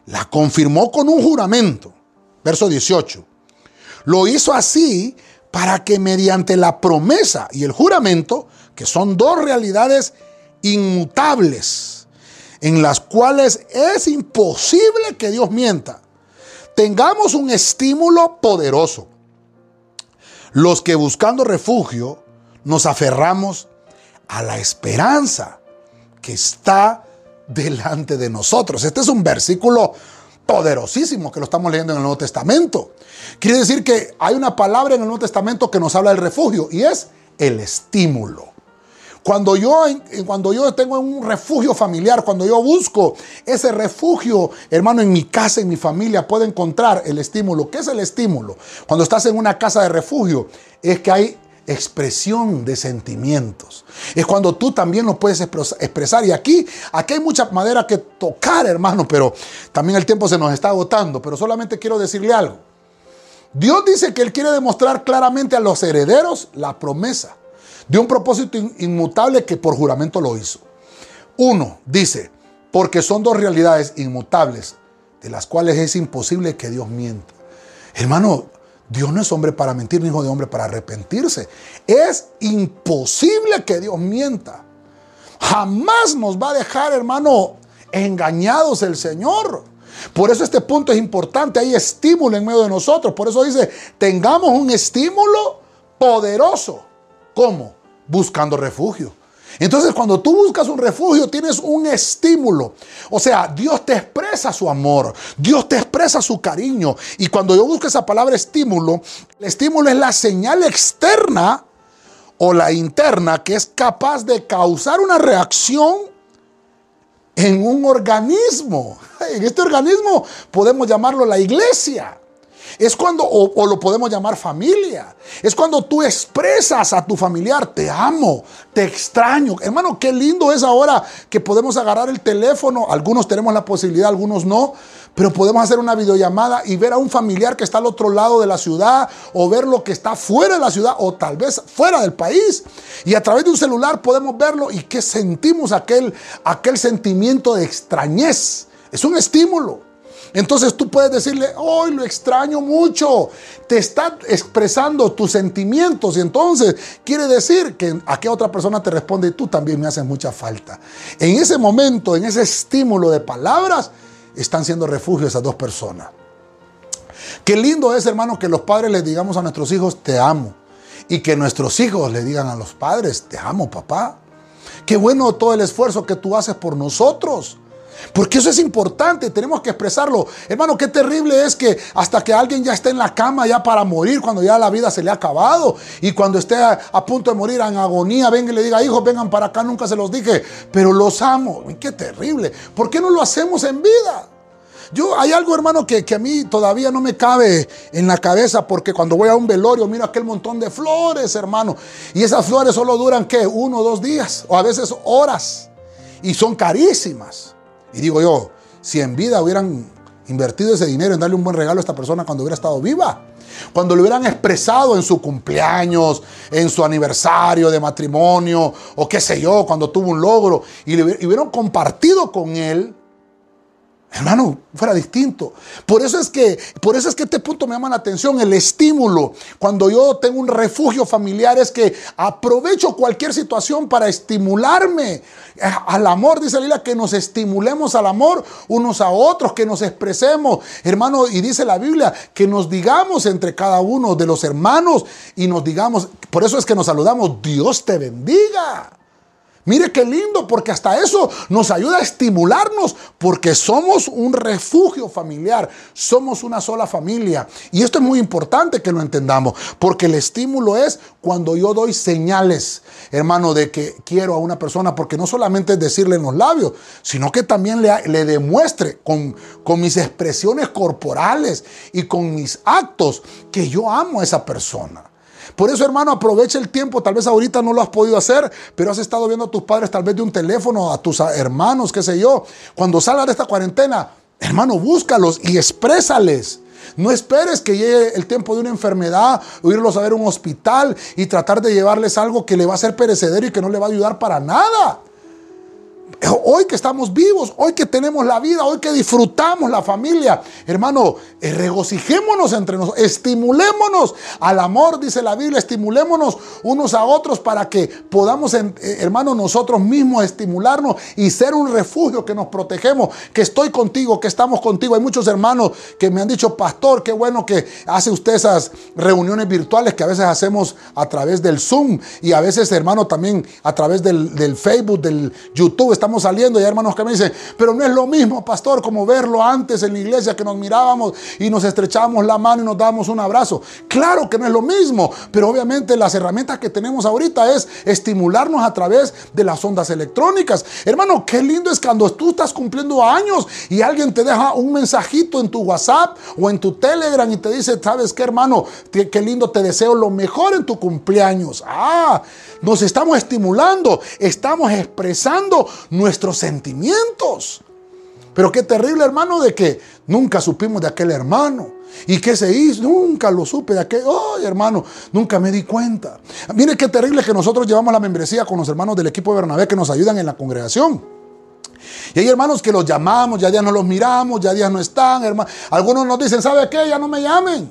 la confirmó con un juramento. Verso 18. Lo hizo así para que mediante la promesa y el juramento, que son dos realidades inmutables, en las cuales es imposible que Dios mienta, tengamos un estímulo poderoso. Los que buscando refugio nos aferramos a la esperanza que está delante de nosotros. Este es un versículo poderosísimo que lo estamos leyendo en el Nuevo Testamento. Quiere decir que hay una palabra en el Nuevo Testamento que nos habla del refugio y es el estímulo. Cuando yo, cuando yo tengo un refugio familiar, cuando yo busco ese refugio, hermano, en mi casa, en mi familia, puedo encontrar el estímulo. ¿Qué es el estímulo? Cuando estás en una casa de refugio, es que hay expresión de sentimientos. Es cuando tú también lo puedes expresar. Y aquí, aquí hay mucha madera que tocar, hermano, pero también el tiempo se nos está agotando. Pero solamente quiero decirle algo. Dios dice que Él quiere demostrar claramente a los herederos la promesa de un propósito inmutable que por juramento lo hizo. Uno, dice, porque son dos realidades inmutables, de las cuales es imposible que Dios mienta. Hermano, Dios no es hombre para mentir, ni hijo de hombre para arrepentirse. Es imposible que Dios mienta. Jamás nos va a dejar, hermano, engañados el Señor. Por eso este punto es importante. Hay estímulo en medio de nosotros. Por eso dice, tengamos un estímulo poderoso. ¿Cómo? Buscando refugio. Entonces cuando tú buscas un refugio tienes un estímulo. O sea, Dios te expresa su amor, Dios te expresa su cariño. Y cuando yo busco esa palabra estímulo, el estímulo es la señal externa o la interna que es capaz de causar una reacción en un organismo. En este organismo podemos llamarlo la iglesia. Es cuando, o, lo podemos llamar familia, es cuando tú expresas a tu familiar, te amo, te extraño. Hermano, qué lindo es ahora que podemos agarrar el teléfono, algunos tenemos la posibilidad, algunos no, pero podemos hacer una videollamada y ver a un familiar que está al otro lado de la ciudad o ver lo que está fuera de la ciudad o tal vez fuera del país. Y a través de un celular podemos verlo y que sentimos aquel, aquel sentimiento de extrañez. Es un estímulo. Entonces tú puedes decirle, hoy lo extraño mucho. Te está expresando tus sentimientos y entonces quiere decir que a qué otra persona te responde, tú también me haces mucha falta. En ese momento, en ese estímulo de palabras, están siendo refugio esas dos personas. Qué lindo es, hermano, que los padres les digamos a nuestros hijos, te amo. Y que nuestros hijos le digan a los padres, te amo, papá. Qué bueno todo el esfuerzo que tú haces por nosotros. Porque eso es importante, tenemos que expresarlo. Hermano, qué terrible es que hasta que alguien ya esté en la cama ya para morir, cuando ya la vida se le ha acabado, y cuando esté a, punto de morir en agonía, venga y le diga, hijos, vengan para acá, nunca se los dije, pero los amo. Qué terrible. ¿Por qué no lo hacemos en vida? Yo, hay algo, hermano, que, que, a mí todavía no me cabe en la cabeza, porque cuando voy a un velorio, miro aquel montón de flores, hermano. Y esas flores solo duran, ¿qué? Uno o dos días, o a veces horas. Y son carísimas. Y digo yo, si en vida hubieran invertido ese dinero en darle un buen regalo a esta persona cuando hubiera estado viva, cuando lo hubieran expresado en su cumpleaños, en su aniversario de matrimonio, o qué sé yo, cuando tuvo un logro, y, hubieran compartido con él, Hermano, fuera distinto. Por eso es que, por eso es que este punto me llama la atención, el estímulo. Cuando yo tengo un refugio familiar es que aprovecho cualquier situación para estimularme eh, al amor, dice la Biblia, que nos estimulemos al amor unos a otros, que nos expresemos, hermano, y dice la Biblia, que nos digamos entre cada uno de los hermanos y nos digamos, por eso es que nos saludamos, Dios te bendiga. Mire qué lindo, porque hasta eso nos ayuda a estimularnos, porque somos un refugio familiar, somos una sola familia. Y esto es muy importante que lo entendamos, porque el estímulo es cuando yo doy señales, hermano, de que quiero a una persona, porque no solamente es decirle en los labios, sino que también le, demuestre con mis expresiones corporales y con mis actos que yo amo a esa persona. Por eso, hermano, aprovecha el tiempo. Tal vez ahorita no lo has podido hacer, pero has estado viendo a tus padres tal vez de un teléfono, a tus hermanos, qué sé yo. Cuando salgas de esta cuarentena, hermano, búscalos y exprésales. No esperes que llegue el tiempo de una enfermedad o irlos a ver un hospital y tratar de llevarles algo que le va a ser perecedero y que no le va a ayudar para nada. Hoy que estamos vivos, hoy que tenemos la vida, hoy que disfrutamos la familia, hermano, eh, regocijémonos entre nosotros, estimulémonos al amor, dice la Biblia, estimulémonos unos a otros para que podamos, eh, hermano, nosotros mismos estimularnos y ser un refugio que nos protegemos, que estoy contigo, que estamos contigo. Hay muchos hermanos que me han dicho, pastor, qué bueno que hace usted esas reuniones virtuales que a veces hacemos a través del Zoom y a veces, hermano, también a través del, del Facebook, del YouTube estamos saliendo y hay hermanos que me dicen, pero no es lo mismo, pastor, como verlo antes en la iglesia que nos mirábamos y nos estrechábamos la mano y nos dábamos un abrazo. Claro que no es lo mismo, pero obviamente las herramientas que tenemos ahorita es estimularnos a través de las ondas electrónicas. Hermano, qué lindo es cuando tú estás cumpliendo años y alguien te deja un mensajito en tu WhatsApp o en tu Telegram y te dice, ¿sabes qué, hermano? Qué lindo, te deseo lo mejor en tu cumpleaños. Ah, nos estamos estimulando, estamos expresando nuestros sentimientos. Pero qué terrible, hermano, de que nunca supimos de aquel hermano. ¿Y qué se hizo? Nunca lo supe de aquel. Ay, hermano, nunca me di cuenta. Mire qué terrible que nosotros llevamos la membresía con los hermanos del equipo de Bernabé que nos ayudan en la congregación. Y hay hermanos que los llamamos, ya ya no los miramos, ya ya no están, hermano. Algunos nos dicen, ¿sabe qué? Ya no me llamen.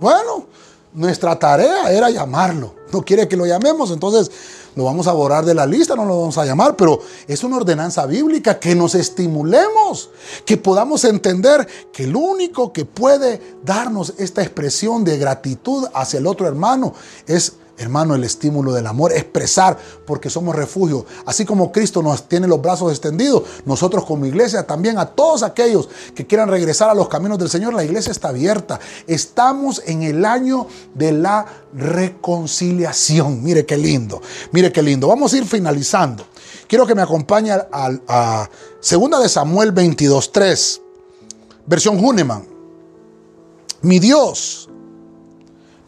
Bueno, nuestra tarea era llamarlo. No quiere que lo llamemos, entonces lo vamos a borrar de la lista, no lo vamos a llamar, pero es una ordenanza bíblica que nos estimulemos, que podamos entender que el único que puede darnos esta expresión de gratitud hacia el otro hermano es Hermano, el estímulo del amor, expresar porque somos refugio. Así como Cristo nos tiene los brazos extendidos, nosotros como iglesia también a todos aquellos que quieran regresar a los caminos del Señor, la iglesia está abierta. Estamos en el año de la reconciliación. Mire qué lindo, mire qué lindo. Vamos a ir finalizando. Quiero que me acompañe a, a, Segunda de Samuel 22.3, versión Huneman. Mi Dios,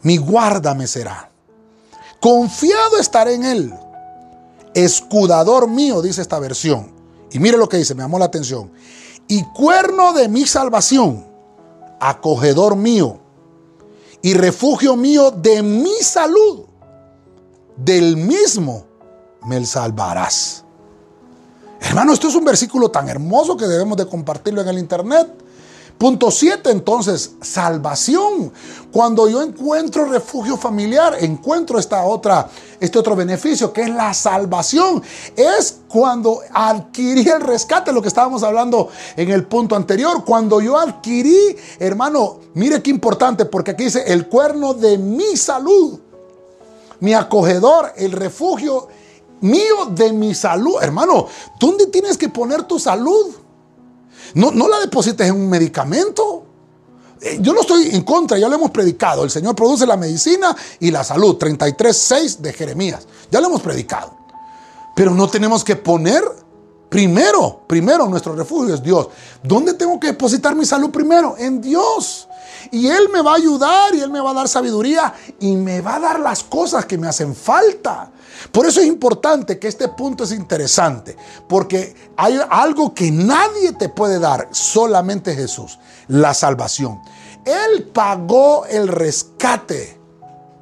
mi guarda me será Confiado estaré en Él. Escudador mío, dice esta versión. Y mire lo que dice, me llamó la atención. Y cuerno de mi salvación, acogedor mío y refugio mío de mi salud. Del mismo me salvarás. Hermano, esto es un versículo tan hermoso que debemos de compartirlo en el internet. Punto 7, entonces, salvación. Cuando yo encuentro refugio familiar, encuentro esta otra, este otro beneficio que es la salvación. Es cuando adquirí el rescate, lo que estábamos hablando en el punto anterior. Cuando yo adquirí, hermano, mire qué importante, porque aquí dice el cuerno de mi salud, mi acogedor, el refugio mío de mi salud. Hermano, ¿dónde tienes que poner tu salud? No, la deposites en un medicamento. Eh, yo no estoy en contra, ya lo hemos predicado. El Señor produce la medicina y la salud. 33.6 de Jeremías. Ya lo hemos predicado. Pero no tenemos que poner primero, primero nuestro refugio es Dios. ¿Dónde tengo que depositar mi salud primero? En Dios. Y Él me va a ayudar y Él me va a dar sabiduría y me va a dar las cosas que me hacen falta. Por eso es importante que este punto es interesante, porque hay algo que nadie te puede dar, solamente Jesús, la salvación. Él pagó el rescate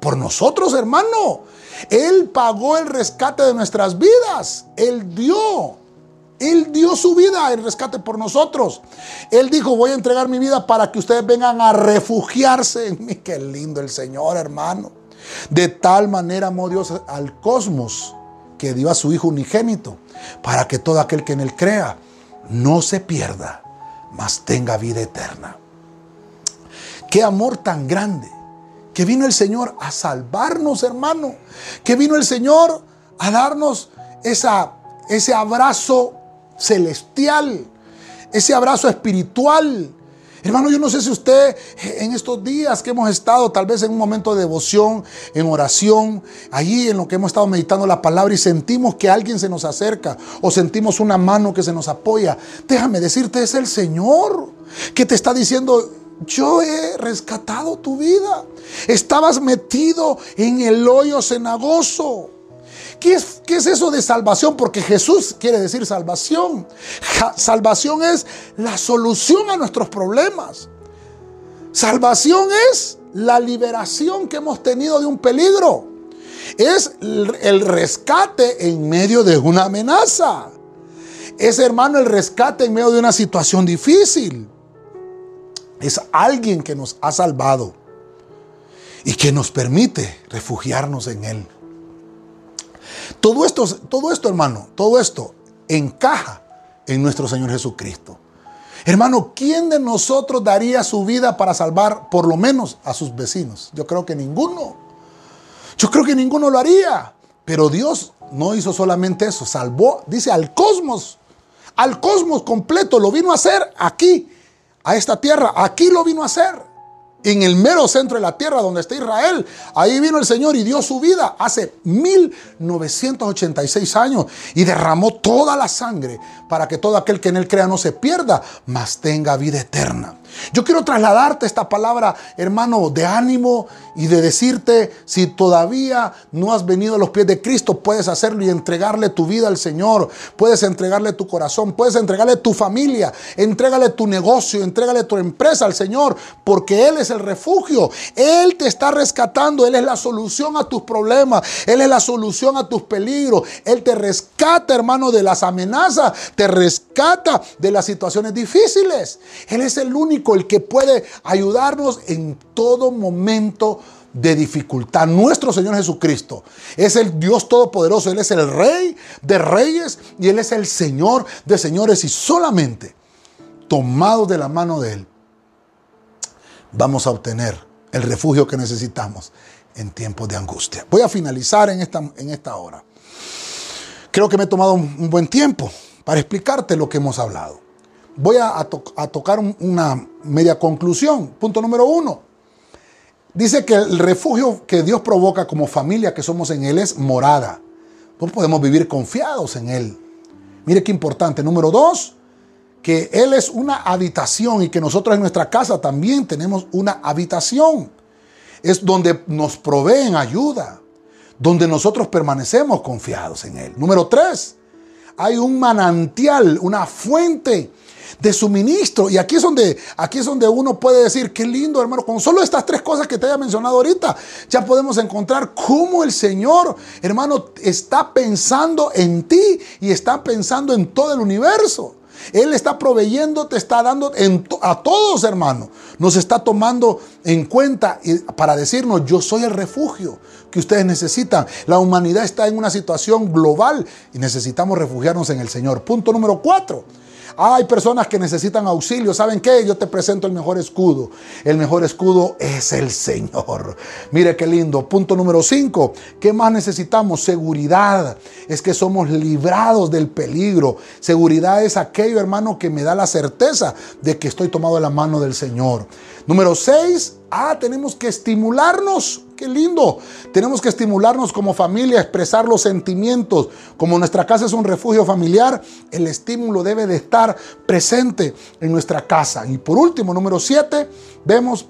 por nosotros, hermano. Él pagó el rescate de nuestras vidas. Él dio. Él dio su vida en rescate por nosotros. Él dijo, voy a entregar mi vida para que ustedes vengan a refugiarse en mí. Qué lindo el Señor, hermano. De tal manera amó Dios al cosmos que dio a su Hijo unigénito para que todo aquel que en él crea no se pierda, mas tenga vida eterna. Qué amor tan grande. Que vino el Señor a salvarnos, hermano. Que vino el Señor a darnos esa, ese abrazo celestial, ese abrazo espiritual Hermano, yo no sé si usted en estos días que hemos estado, tal vez en un momento de devoción, en oración, allí en lo que hemos estado meditando la palabra y sentimos que alguien se nos acerca o sentimos una mano que se nos apoya. Déjame decirte, es el Señor que te está diciendo, yo he rescatado tu vida. Estabas metido en el hoyo cenagoso. ¿Qué es, eso de salvación? Porque Jesús quiere decir salvación. salvación es la solución a nuestros problemas. Salvación es la liberación que hemos tenido de un peligro. Es el rescate en medio de una amenaza. Es, hermano, el rescate en medio de una situación difícil. Es alguien que nos ha salvado y que nos permite refugiarnos en Él. Todo esto, todo esto, hermano, todo esto encaja en nuestro Señor Jesucristo. Hermano, ¿quién de nosotros daría su vida para salvar por lo menos a sus vecinos? Yo creo que ninguno. Yo creo que ninguno lo haría. Pero Dios no hizo solamente eso, salvó, dice, al cosmos. Al cosmos completo lo vino a hacer aquí, a esta tierra. Aquí lo vino a hacer en el mero centro de la tierra donde está Israel. Ahí vino el Señor y dio su vida hace 1986 años y derramó toda la sangre para que todo aquel que en él crea no se pierda, mas tenga vida eterna. Yo quiero trasladarte esta palabra, hermano, de ánimo y de decirte, si todavía no has venido a los pies de Cristo, puedes hacerlo y entregarle tu vida al Señor, puedes entregarle tu corazón, puedes entregarle tu familia, entrégale tu negocio, entrégale tu empresa al Señor, porque Él es el refugio, Él te está rescatando, Él es la solución a tus problemas, Él es la solución a tus peligros, Él te rescata, hermano, de las amenazas, te rescata de las situaciones difíciles, Él es el único el que puede ayudarnos en todo momento de dificultad. Nuestro Señor Jesucristo es el Dios Todopoderoso, Él es el Rey de Reyes y Él es el Señor de Señores y solamente tomados de la mano de Él vamos a obtener el refugio que necesitamos en tiempos de angustia. Voy a finalizar en esta, en esta hora. Creo que me he tomado un, buen tiempo para explicarte lo que hemos hablado. Voy a, tocar una media conclusión. Punto número uno. Dice que el refugio que Dios provoca como familia que somos en Él es morada. No podemos vivir confiados en Él. Mire qué importante. Número dos, que Él es una habitación y que nosotros en nuestra casa también tenemos una habitación. Es donde nos proveen ayuda, donde nosotros permanecemos confiados en Él. Número tres, hay un manantial, una fuente de suministro. Y aquí es donde, aquí es donde uno puede decir, qué lindo hermano, con solo estas tres cosas que te haya mencionado ahorita, ya podemos encontrar cómo el Señor, hermano, está pensando en ti y está pensando en todo el universo. Él está proveyendo, te está dando a todos, hermano. Nos está tomando en cuenta para decirnos, yo soy el refugio que ustedes necesitan. La humanidad está en una situación global y necesitamos refugiarnos en el Señor. Punto número cuatro. Hay personas que necesitan auxilio. ¿Saben qué? Yo te presento el mejor escudo. El mejor escudo es el Señor. Mire qué lindo. Punto número 5. ¿Qué más necesitamos? Seguridad. Es que somos librados del peligro. Seguridad es aquello, hermano, que me da la certeza de que estoy tomado de la mano del Señor. Número 6. Ah, tenemos que estimularnos Qué lindo. Tenemos que estimularnos como familia, expresar los sentimientos. Como nuestra casa es un refugio familiar, el estímulo debe de estar presente en nuestra casa. Y por último, número siete, vemos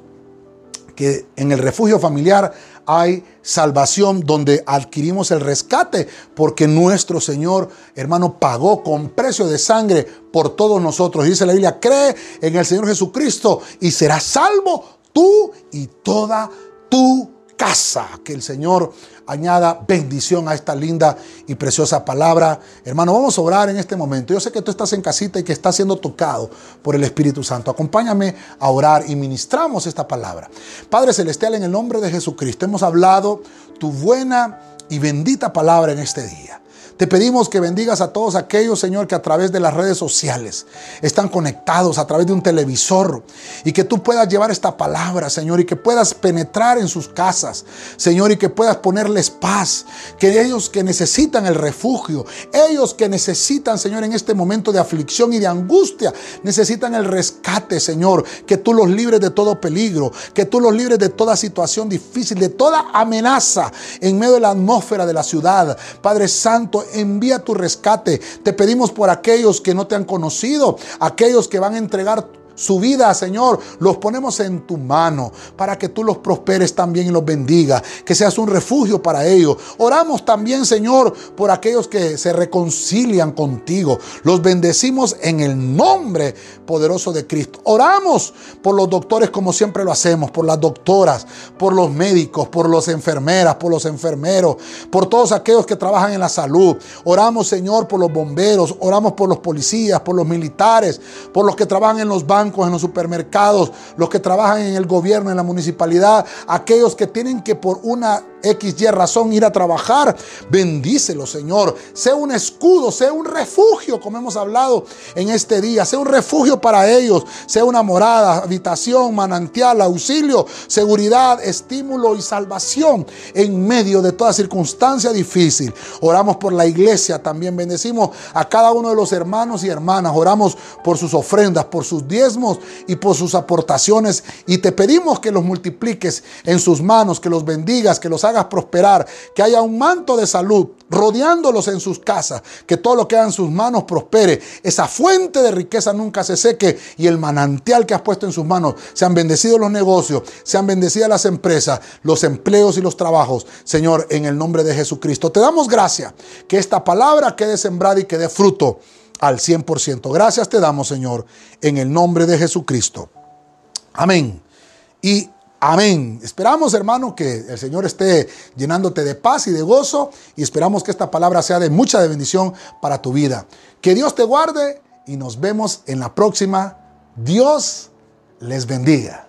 que en el refugio familiar hay salvación donde adquirimos el rescate porque nuestro Señor, hermano, pagó con precio de sangre por todos nosotros. Dice la Biblia, cree en el Señor Jesucristo y serás salvo tú y toda tu casa. Que el Señor añada bendición a esta linda y preciosa palabra. Hermano, vamos a orar en este momento. Yo sé que tú estás en casita y que estás siendo tocado por el Espíritu Santo. Acompáñame a orar y ministramos esta palabra. Padre Celestial, en el nombre de Jesucristo, hemos hablado tu buena y bendita palabra en este día. Te pedimos que bendigas a todos aquellos, Señor, que a través de las redes sociales están conectados, a través de un televisor, y que tú puedas llevar esta palabra, Señor, y que puedas penetrar en sus casas, Señor, y que puedas ponerles paz, que ellos que necesitan el refugio, ellos que necesitan, Señor, en este momento de aflicción y de angustia, necesitan el rescate, Señor, que tú los libres de todo peligro, que tú los libres de toda situación difícil, de toda amenaza en medio de la atmósfera de la ciudad. Padre Santo, envía tu rescate. Te pedimos por aquellos que no te han conocido, aquellos que van a entregar su vida, Señor, los ponemos en tu mano para que tú los prosperes también y los bendiga, que seas un refugio para ellos. Oramos también, Señor, por aquellos que se reconcilian contigo. Los bendecimos en el nombre poderoso de Cristo. Oramos por los doctores como siempre lo hacemos, por las doctoras, por los médicos, por las enfermeras, por los enfermeros, por todos aquellos que trabajan en la salud. Oramos, Señor, por los bomberos, oramos por los policías, por los militares, por los que trabajan en los bancos en los supermercados, los que trabajan en el gobierno, en la municipalidad, aquellos que tienen que por una X, Y razón ir a trabajar. Bendícelo, Señor. Sea un escudo, sea un refugio, como hemos hablado en este día. Sea un refugio para ellos. Sea una morada, habitación, manantial, auxilio, seguridad, estímulo y salvación en medio de toda circunstancia difícil. Oramos por la iglesia también. Bendecimos a cada uno de los hermanos y hermanas. Oramos por sus ofrendas, por sus diezmos y por sus aportaciones. Y te pedimos que los multipliques en sus manos, que los bendigas, que los hagas hagas prosperar, que haya un manto de salud rodeándolos en sus casas, que todo lo que haga en sus manos prospere, esa fuente de riqueza nunca se seque y el manantial que has puesto en sus manos, sean bendecidos los negocios, sean bendecidas las empresas, los empleos y los trabajos, Señor, en el nombre de Jesucristo. Te damos gracias que esta palabra quede sembrada y que dé fruto al 100%. Gracias te damos, Señor, en el nombre de Jesucristo. Amén. Y Amén. Esperamos, hermano, que el Señor esté llenándote de paz y de gozo y esperamos que esta palabra sea de mucha bendición para tu vida. Que Dios te guarde y nos vemos en la próxima. Dios les bendiga.